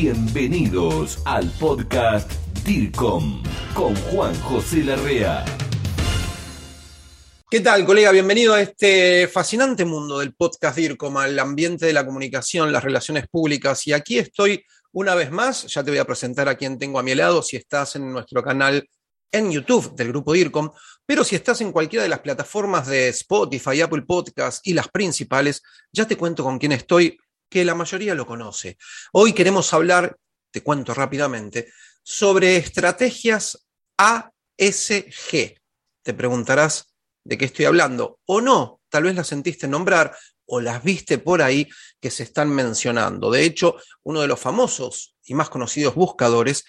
Bienvenidos al podcast DIRCOM con Juan José Larrea. ¿Qué tal, colega? Bienvenido a este fascinante mundo del podcast DIRCOM, al ambiente de la comunicación, las relaciones públicas. Y aquí estoy una vez más, ya te voy a presentar a quien tengo a mi lado, si estás en nuestro canal en YouTube del grupo DIRCOM, pero si estás en cualquiera de las plataformas de Spotify, Apple Podcasts y las principales, ya te cuento con quién estoy, que la mayoría lo conoce. Hoy queremos hablar, te cuento rápidamente, sobre estrategias ASG. Te preguntarás de qué estoy hablando o no, tal vez las sentiste nombrar o las viste por ahí que se están mencionando. De hecho, uno de los famosos y más conocidos buscadores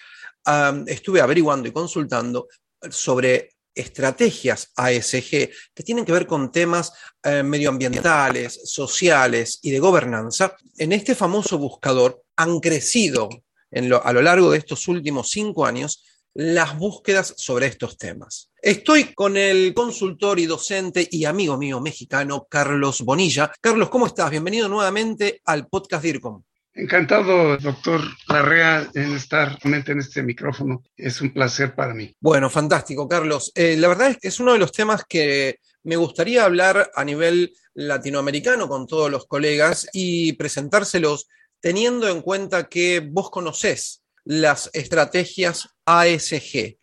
estuve averiguando y consultando sobre estrategias ASG que tienen que ver con temas eh, medioambientales, sociales y de gobernanza. En este famoso buscador han crecido a lo largo de estos últimos cinco años las búsquedas sobre estos temas. Estoy con el consultor y docente y amigo mío mexicano, Carlos Bonilla. Carlos, ¿cómo estás? Bienvenido nuevamente al podcast DIRCOM. Encantado, doctor Larrea, en estar en este micrófono. Es un placer para mí. Bueno, fantástico, Carlos. Eh, la verdad es que es uno de los temas que me gustaría hablar a nivel latinoamericano con todos los colegas y presentárselos teniendo en cuenta que vos conocés las estrategias ASG.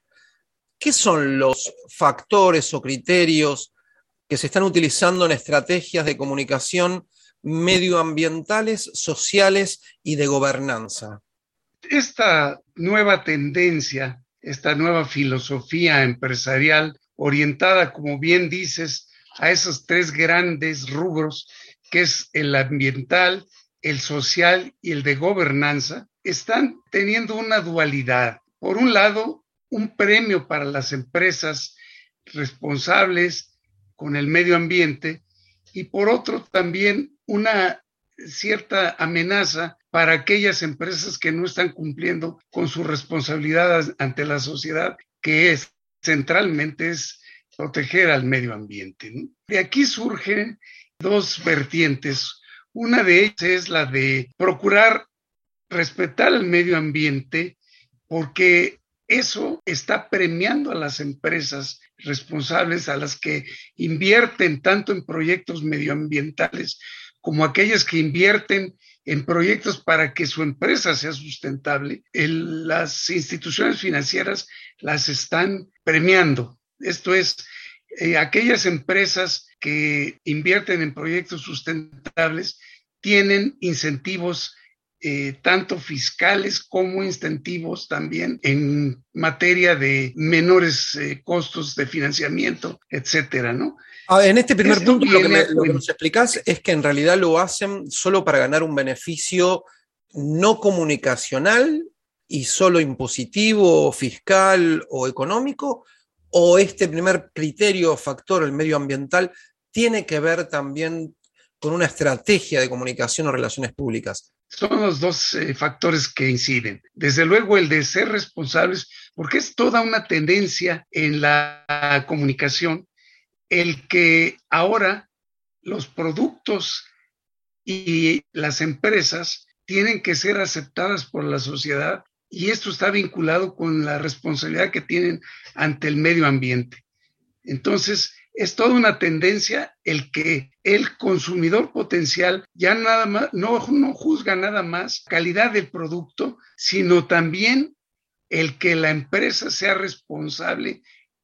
¿Qué son los factores o criterios que se están utilizando en estrategias de comunicación medioambientales, sociales y de gobernanza. Esta nueva tendencia, esta nueva filosofía empresarial orientada, como bien dices, a esos tres grandes rubros, que es el ambiental, el social y el de gobernanza, están teniendo una dualidad. Por un lado, un premio para las empresas responsables con el medio ambiente y por otro también una cierta amenaza para aquellas empresas que no están cumpliendo con su responsabilidad ante la sociedad, que es centralmente es proteger al medio ambiente. De aquí surgen dos vertientes. Una de ellas es la de procurar respetar el medio ambiente porque eso está premiando a las empresas responsables, a las que invierten tanto en proyectos medioambientales como aquellas que invierten en proyectos para que su empresa sea sustentable, las instituciones financieras las están premiando. Esto es, eh, aquellas empresas que invierten en proyectos sustentables tienen incentivos eh, tanto fiscales como incentivos también en materia de menores eh, costos de financiamiento, etcétera, ¿no? Ah, en este primer punto, lo, que nos explicás es que en realidad lo hacen solo para ganar un beneficio no comunicacional y solo impositivo, fiscal o económico, o este primer criterio o factor, el medioambiental, tiene que ver también con una estrategia de comunicación o relaciones públicas. Son los dos eh, factores que inciden. Desde luego el de ser responsables, porque es toda una tendencia en la comunicación el que ahora los productos y las empresas tienen que ser aceptadas por la sociedad y esto está vinculado con la responsabilidad que tienen ante el medio ambiente. Entonces, es toda una tendencia el que el consumidor potencial ya nada más, no, no juzga nada más calidad del producto, sino también el que la empresa sea responsable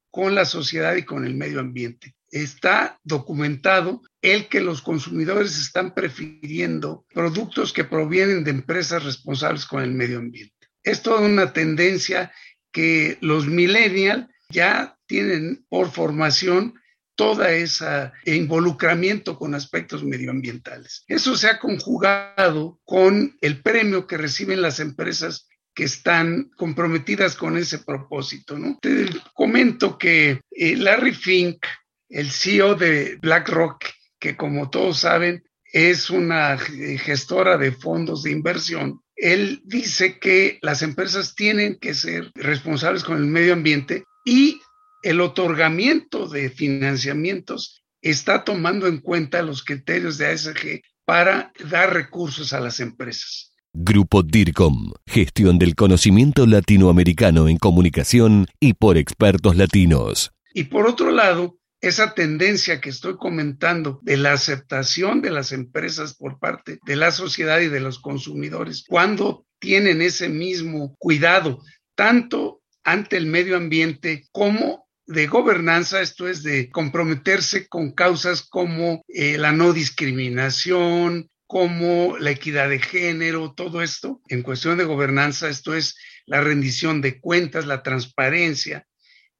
con la sociedad y con el medio ambiente. Está documentado el que los consumidores están prefiriendo productos que provienen de empresas responsables con el medio ambiente. Es toda una tendencia que los millennials ya tienen por formación toda esa involucramiento con aspectos medioambientales. Eso se ha conjugado con el premio que reciben las empresas que están comprometidas con ese propósito. ¿no? Te comento que eh, Larry Fink, el CEO de BlackRock, que como todos saben es una gestora de fondos de inversión, él dice que las empresas tienen que ser responsables con el medio ambiente y el otorgamiento de financiamientos está tomando en cuenta los criterios de ASG para dar recursos a las empresas. Grupo DIRCOM, gestión del conocimiento latinoamericano en comunicación y por expertos latinos. Y por otro lado, esa tendencia que estoy comentando de la aceptación de las empresas por parte de la sociedad y de los consumidores, cuando tienen ese mismo cuidado, tanto ante el medio ambiente como de gobernanza, esto es de comprometerse con causas como eh, la no discriminación, como la equidad de género, todo esto. En cuestión de gobernanza, esto es la rendición de cuentas, la transparencia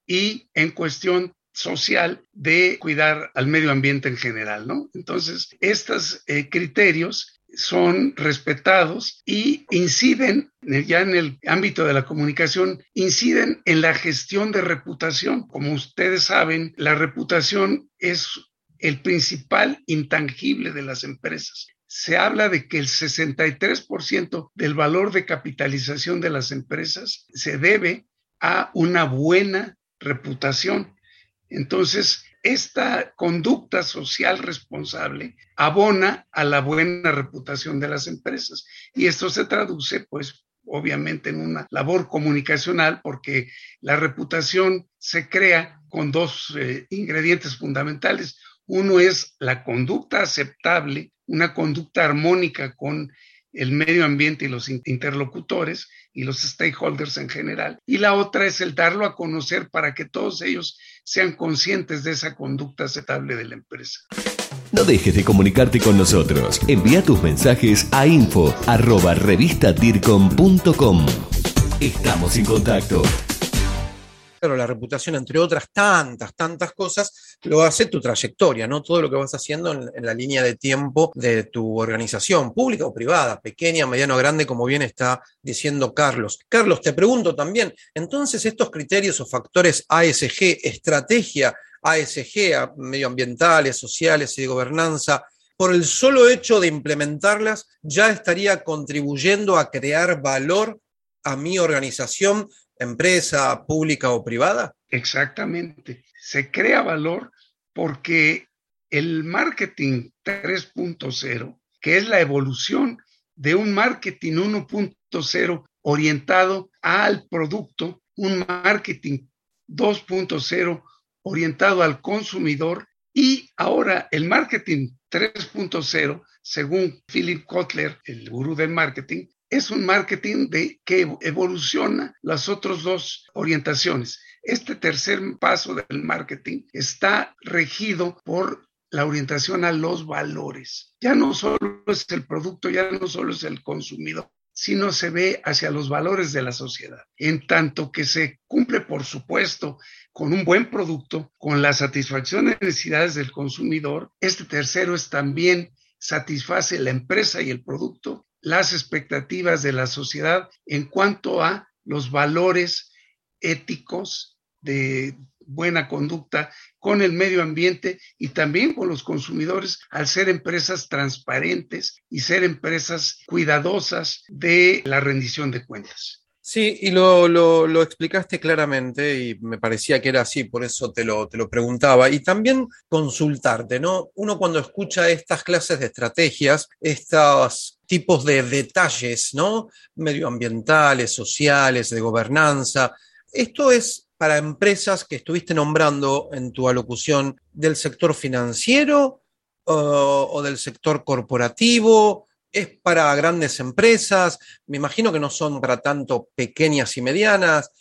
y en cuestión social de cuidar al medio ambiente en general, ¿no? Entonces, estos eh, criterios son respetados y inciden, ya en el ámbito de la comunicación, inciden en la gestión de reputación. Como ustedes saben, la reputación es el principal intangible de las empresas. Se habla de que el 63% del valor de capitalización de las empresas se debe a una buena reputación. Entonces, esta conducta social responsable abona a la buena reputación de las empresas. Y esto se traduce, pues, obviamente en una labor comunicacional, porque la reputación se crea con dos eh, ingredientes fundamentales. Uno es la conducta aceptable, una conducta armónica con el medio ambiente y los interlocutores y los stakeholders en general. Y la otra es el darlo a conocer para que todos ellos sean conscientes de esa conducta aceptable de la empresa. No dejes de comunicarte con nosotros. Envía tus mensajes a info arroba Estamos en contacto la reputación, entre otras tantas, tantas cosas, lo hace tu trayectoria, ¿no? Todo lo que vas haciendo en, la línea de tiempo de tu organización, pública o privada, pequeña, mediano, grande, como bien está diciendo Carlos. Carlos, te pregunto también, entonces estos criterios o factores ASG, estrategia ASG, medioambientales, sociales y de gobernanza, por el solo hecho de implementarlas, ya estaría contribuyendo a crear valor a mi organización empresa pública o privada? Exactamente. Se crea valor porque el marketing 3.0, que es la evolución de un marketing 1.0 orientado al producto, un marketing 2.0 orientado al consumidor y ahora el marketing 3.0, según Philip Kotler, el gurú del marketing, es un marketing de, que evoluciona las otras dos orientaciones. Este tercer paso del marketing está regido por la orientación a los valores. Ya no solo es el producto, ya no solo es el consumidor, sino se ve hacia los valores de la sociedad. En tanto que se cumple, por supuesto, con un buen producto, con la satisfacción de necesidades del consumidor, este tercero es también satisface la empresa y el producto las expectativas de la sociedad en cuanto a los valores éticos de buena conducta con el medio ambiente y también con los consumidores al ser empresas transparentes y ser empresas cuidadosas de la rendición de cuentas. Sí, y lo, lo, explicaste claramente y me parecía que era así, por eso te lo, te lo preguntaba. Y también consultarte, ¿no? Uno cuando escucha estas clases de estrategias, estos tipos de detalles, ¿no? Medioambientales, sociales, de gobernanza, esto es para empresas que estuviste nombrando en tu alocución del sector financiero o del sector corporativo es para grandes empresas, me imagino que no son para tanto pequeñas y medianas.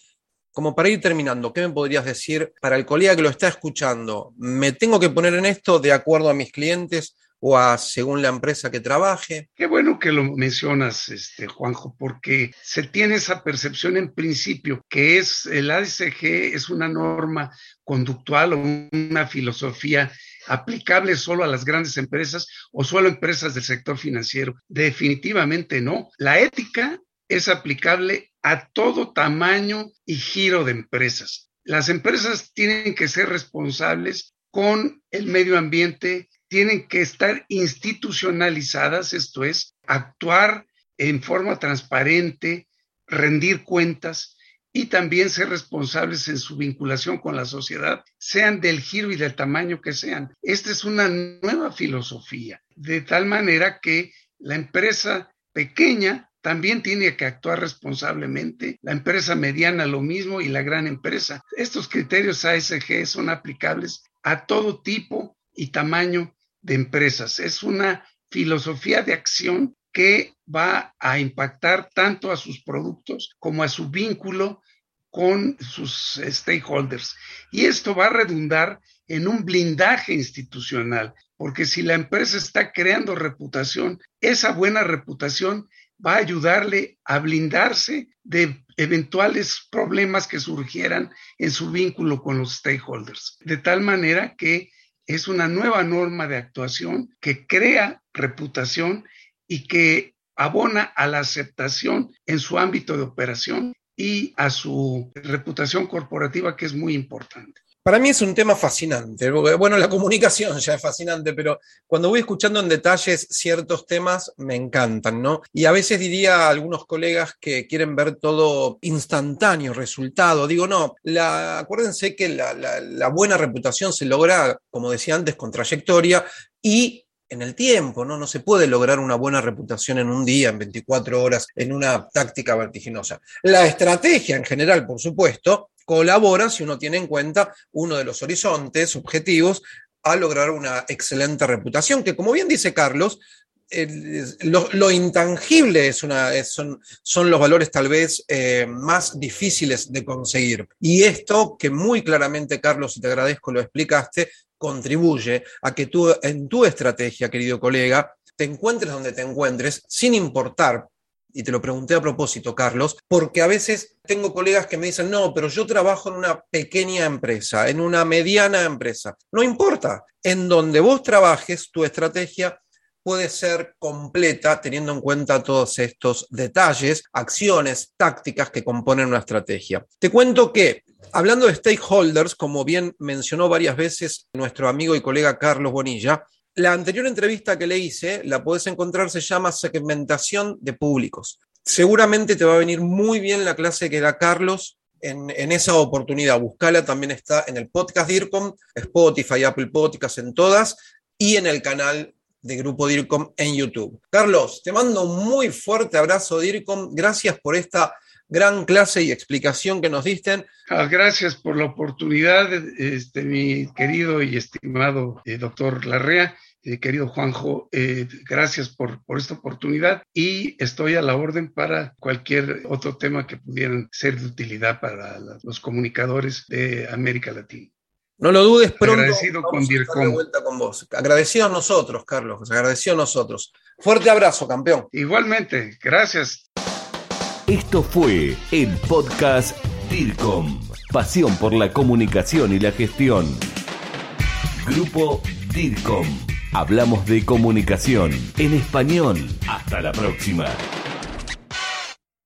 Como para ir terminando, ¿qué me podrías decir para el colega que lo está escuchando? ¿Me tengo que poner en esto de acuerdo a mis clientes o a según la empresa que trabaje? Qué bueno que lo mencionas, este, Juanjo, porque se tiene esa percepción en principio que es el ASG es una norma conductual o una filosofía aplicable solo a las grandes empresas o solo a empresas del sector financiero. Definitivamente no. La ética es aplicable a todo tamaño y giro de empresas. Las empresas tienen que ser responsables con el medio ambiente, tienen que estar institucionalizadas, esto es, actuar en forma transparente, rendir cuentas y también ser responsables en su vinculación con la sociedad, sean del giro y del tamaño que sean. Esta es una nueva filosofía, de tal manera que la empresa pequeña también tiene que actuar responsablemente, la empresa mediana lo mismo y la gran empresa. Estos criterios ASG son aplicables a todo tipo y tamaño de empresas. Es una filosofía de acción que va a impactar tanto a sus productos como a su vínculo con sus stakeholders. Y esto va a redundar en un blindaje institucional, porque si la empresa está creando reputación, esa buena reputación va a ayudarle a blindarse de eventuales problemas que surgieran en su vínculo con los stakeholders. De tal manera que es una nueva norma de actuación que crea reputación y que abona a la aceptación en su ámbito de operación y a su reputación corporativa, que es muy importante. Para mí es un tema fascinante. Bueno, la comunicación ya es fascinante, pero cuando voy escuchando en detalles ciertos temas, me encantan, ¿no? Y a veces diría a algunos colegas que quieren ver todo instantáneo, resultado. Digo, no, acuérdense que la buena reputación se logra, como decía antes, con trayectoria y en el tiempo, ¿no? No se puede lograr una buena reputación en un día, en 24 horas, en una táctica vertiginosa. La estrategia en general, por supuesto, colabora si uno tiene en cuenta uno de los horizontes objetivos a lograr una excelente reputación, que como bien dice Carlos, lo, intangible es una, son, son, los valores tal vez eh, más difíciles de conseguir. Y esto que muy claramente, Carlos, y te agradezco, lo explicaste, contribuye a que tú en tu estrategia, querido colega, te encuentres donde te encuentres, sin importar y te lo pregunté a propósito, Carlos, porque a veces tengo colegas que me dicen, no, pero yo trabajo en una pequeña empresa, en una mediana empresa. No importa, en donde vos trabajes, tu estrategia puede ser completa teniendo en cuenta todos estos detalles, acciones, tácticas que componen una estrategia. Te cuento que, hablando de stakeholders, como bien mencionó varias veces nuestro amigo y colega Carlos Bonilla, la anterior entrevista que le hice, la puedes encontrar, se llama segmentación de públicos. Seguramente te va a venir muy bien la clase que da Carlos en, esa oportunidad. Buscala, también está en el podcast DIRCOM, Spotify, Apple Podcasts, en todas, y en el canal de Grupo DIRCOM en YouTube. Carlos, te mando un muy fuerte abrazo, DIRCOM. Gracias por esta gran clase y explicación que nos diste. Ah, gracias por la oportunidad, este, mi querido y estimado eh, doctor Larrea. Eh, querido Juanjo, eh, gracias por, por, esta oportunidad y estoy a la orden para cualquier otro tema que pudieran ser de utilidad para los comunicadores de América Latina. No lo dudes pronto. Agradecido con De vuelta con vos. Agradecido a nosotros, Carlos. Agradecido a nosotros. Fuerte abrazo, campeón. Igualmente, gracias. Esto fue el podcast DIRCOM. Pasión por la comunicación y la gestión. Grupo DIRCOM. Hablamos de comunicación en español. Hasta la próxima.